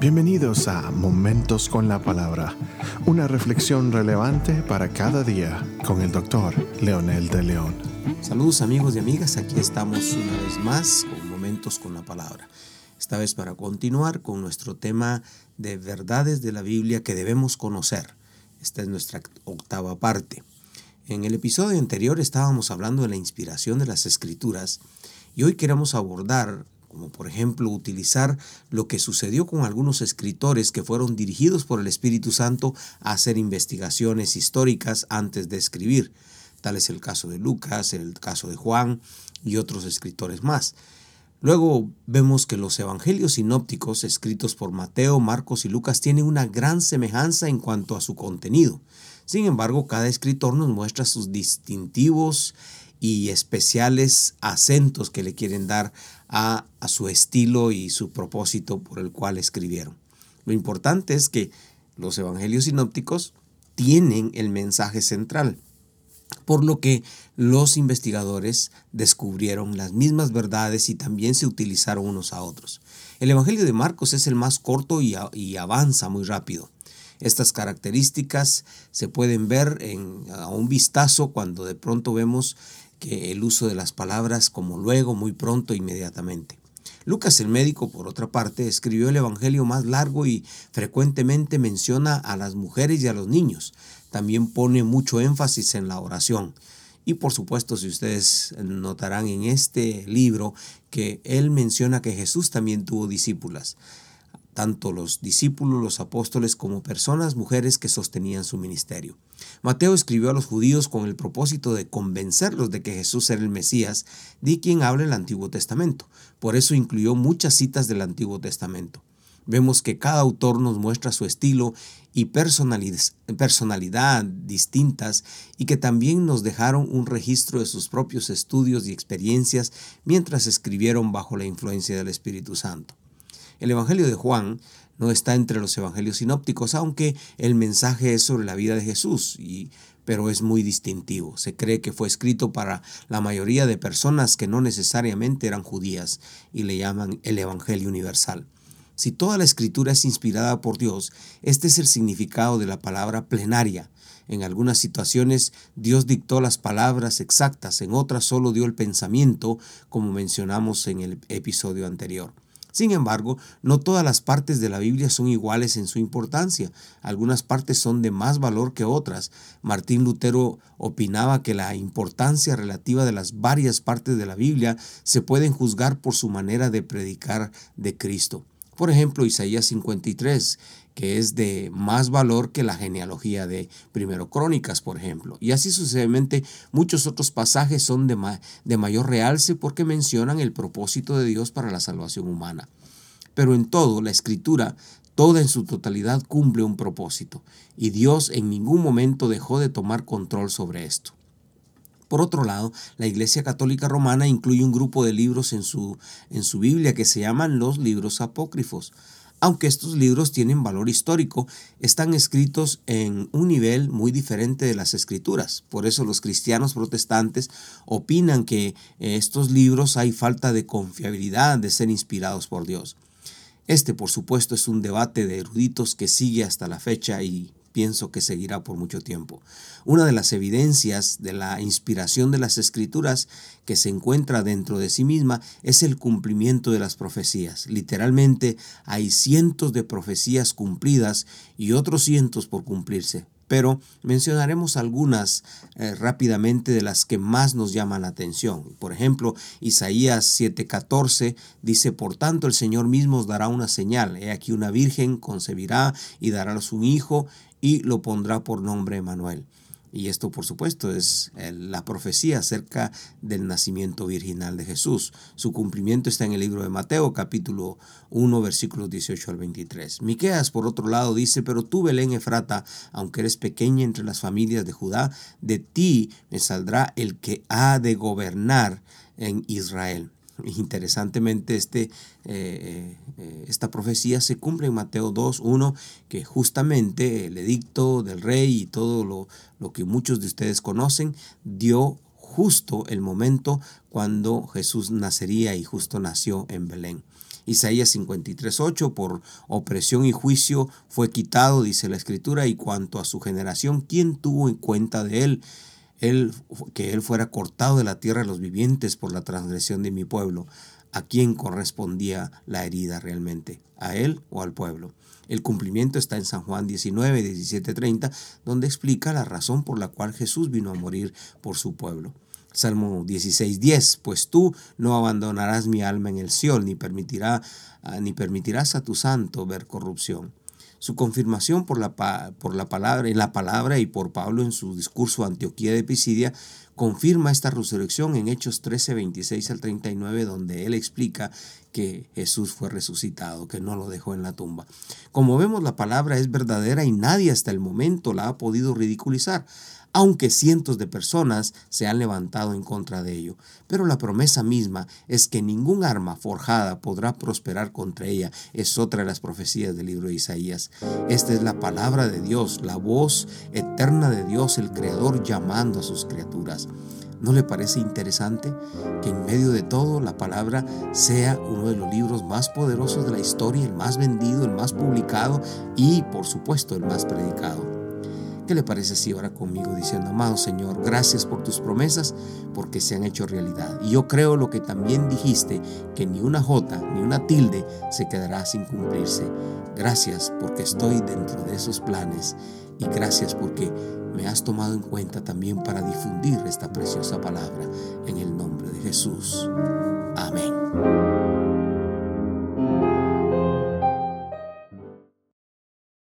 Bienvenidos a Momentos con la Palabra, una reflexión relevante para cada día con el doctor Leonel de León. Saludos amigos y amigas, aquí estamos una vez más con Momentos con la Palabra. Esta vez para continuar con nuestro tema de verdades de la Biblia que debemos conocer. Esta es nuestra octava parte. En el episodio anterior estábamos hablando de la inspiración de las escrituras y hoy queremos abordar como por ejemplo utilizar lo que sucedió con algunos escritores que fueron dirigidos por el Espíritu Santo a hacer investigaciones históricas antes de escribir. Tal es el caso de Lucas, el caso de Juan y otros escritores más. Luego vemos que los evangelios sinópticos escritos por Mateo, Marcos y Lucas tienen una gran semejanza en cuanto a su contenido. Sin embargo, cada escritor nos muestra sus distintivos y especiales acentos que le quieren dar a, su estilo y su propósito por el cual escribieron. Lo importante es que los evangelios sinópticos tienen el mensaje central, por lo que los investigadores descubrieron las mismas verdades y también se utilizaron unos a otros. El Evangelio de Marcos es el más corto y, y avanza muy rápido. Estas características se pueden ver en, a un vistazo cuando de pronto vemos que el uso de las palabras como luego, muy pronto, inmediatamente. Lucas el médico, por otra parte, escribió el Evangelio más largo y frecuentemente menciona a las mujeres y a los niños. También pone mucho énfasis en la oración. Y por supuesto, si ustedes notarán en este libro que él menciona que Jesús también tuvo discípulas tanto los discípulos, los apóstoles, como personas, mujeres que sostenían su ministerio. Mateo escribió a los judíos con el propósito de convencerlos de que Jesús era el Mesías, de quien habla el Antiguo Testamento. Por eso incluyó muchas citas del Antiguo Testamento. Vemos que cada autor nos muestra su estilo y personalidad distintas y que también nos dejaron un registro de sus propios estudios y experiencias mientras escribieron bajo la influencia del Espíritu Santo. El Evangelio de Juan no está entre los evangelios sinópticos, aunque el mensaje es sobre la vida de Jesús, y, pero es muy distintivo. Se cree que fue escrito para la mayoría de personas que no necesariamente eran judías y le llaman el Evangelio universal. Si toda la escritura es inspirada por Dios, este es el significado de la palabra plenaria. En algunas situaciones Dios dictó las palabras exactas, en otras solo dio el pensamiento, como mencionamos en el episodio anterior. Sin embargo, no todas las partes de la Biblia son iguales en su importancia. Algunas partes son de más valor que otras. Martín Lutero opinaba que la importancia relativa de las varias partes de la Biblia se pueden juzgar por su manera de predicar de Cristo. Por ejemplo, Isaías 53, que es de más valor que la genealogía de Primero Crónicas, por ejemplo. Y así sucesivamente, muchos otros pasajes son de, de mayor realce porque mencionan el propósito de Dios para la salvación humana. Pero en todo, la escritura, toda en su totalidad, cumple un propósito, y Dios en ningún momento dejó de tomar control sobre esto. Por otro lado, la Iglesia Católica Romana incluye un grupo de libros en su, en su Biblia que se llaman los libros apócrifos. Aunque estos libros tienen valor histórico, están escritos en un nivel muy diferente de las escrituras. Por eso los cristianos protestantes opinan que estos libros hay falta de confiabilidad de ser inspirados por Dios. Este, por supuesto, es un debate de eruditos que sigue hasta la fecha y pienso que seguirá por mucho tiempo. Una de las evidencias de la inspiración de las escrituras que se encuentra dentro de sí misma es el cumplimiento de las profecías. Literalmente hay cientos de profecías cumplidas y otros cientos por cumplirse pero mencionaremos algunas eh, rápidamente de las que más nos llaman la atención. Por ejemplo, Isaías 7:14 dice, Por tanto el Señor mismo os dará una señal. He aquí una virgen concebirá y dará a un hijo y lo pondrá por nombre Emanuel. Y esto, por supuesto, es eh, la profecía acerca del nacimiento virginal de Jesús. Su cumplimiento está en el libro de Mateo, capítulo 1, versículos 18 al 23. Miqueas, por otro lado, dice: Pero tú, Belén Efrata, aunque eres pequeña entre las familias de Judá, de ti me saldrá el que ha de gobernar en Israel. Interesantemente, este, eh, eh, esta profecía se cumple en Mateo 2, 1, que justamente el edicto del rey y todo lo, lo que muchos de ustedes conocen dio justo el momento cuando Jesús nacería y justo nació en Belén. Isaías 53.8, por opresión y juicio fue quitado, dice la escritura, y cuanto a su generación, ¿quién tuvo en cuenta de él? Él? Que él fuera cortado de la tierra de los vivientes por la transgresión de mi pueblo. ¿A quién correspondía la herida realmente? ¿A él o al pueblo? El cumplimiento está en San Juan 19, 17, 30, donde explica la razón por la cual Jesús vino a morir por su pueblo. Salmo 16, 10, pues tú no abandonarás mi alma en el Sion, ni, permitirá, ah, ni permitirás a tu santo ver corrupción. Su confirmación por la, por la palabra, en la palabra y por Pablo en su discurso Antioquía de Pisidia confirma esta resurrección en Hechos 13, 26 al 39, donde él explica que Jesús fue resucitado, que no lo dejó en la tumba. Como vemos, la palabra es verdadera y nadie hasta el momento la ha podido ridiculizar aunque cientos de personas se han levantado en contra de ello. Pero la promesa misma es que ningún arma forjada podrá prosperar contra ella. Es otra de las profecías del libro de Isaías. Esta es la palabra de Dios, la voz eterna de Dios, el Creador llamando a sus criaturas. ¿No le parece interesante que en medio de todo la palabra sea uno de los libros más poderosos de la historia, el más vendido, el más publicado y, por supuesto, el más predicado? ¿Qué le parece si ahora conmigo diciendo, amado Señor, gracias por tus promesas porque se han hecho realidad? Y yo creo lo que también dijiste, que ni una jota ni una tilde se quedará sin cumplirse. Gracias porque estoy dentro de esos planes y gracias porque me has tomado en cuenta también para difundir esta preciosa palabra en el nombre de Jesús. Amén.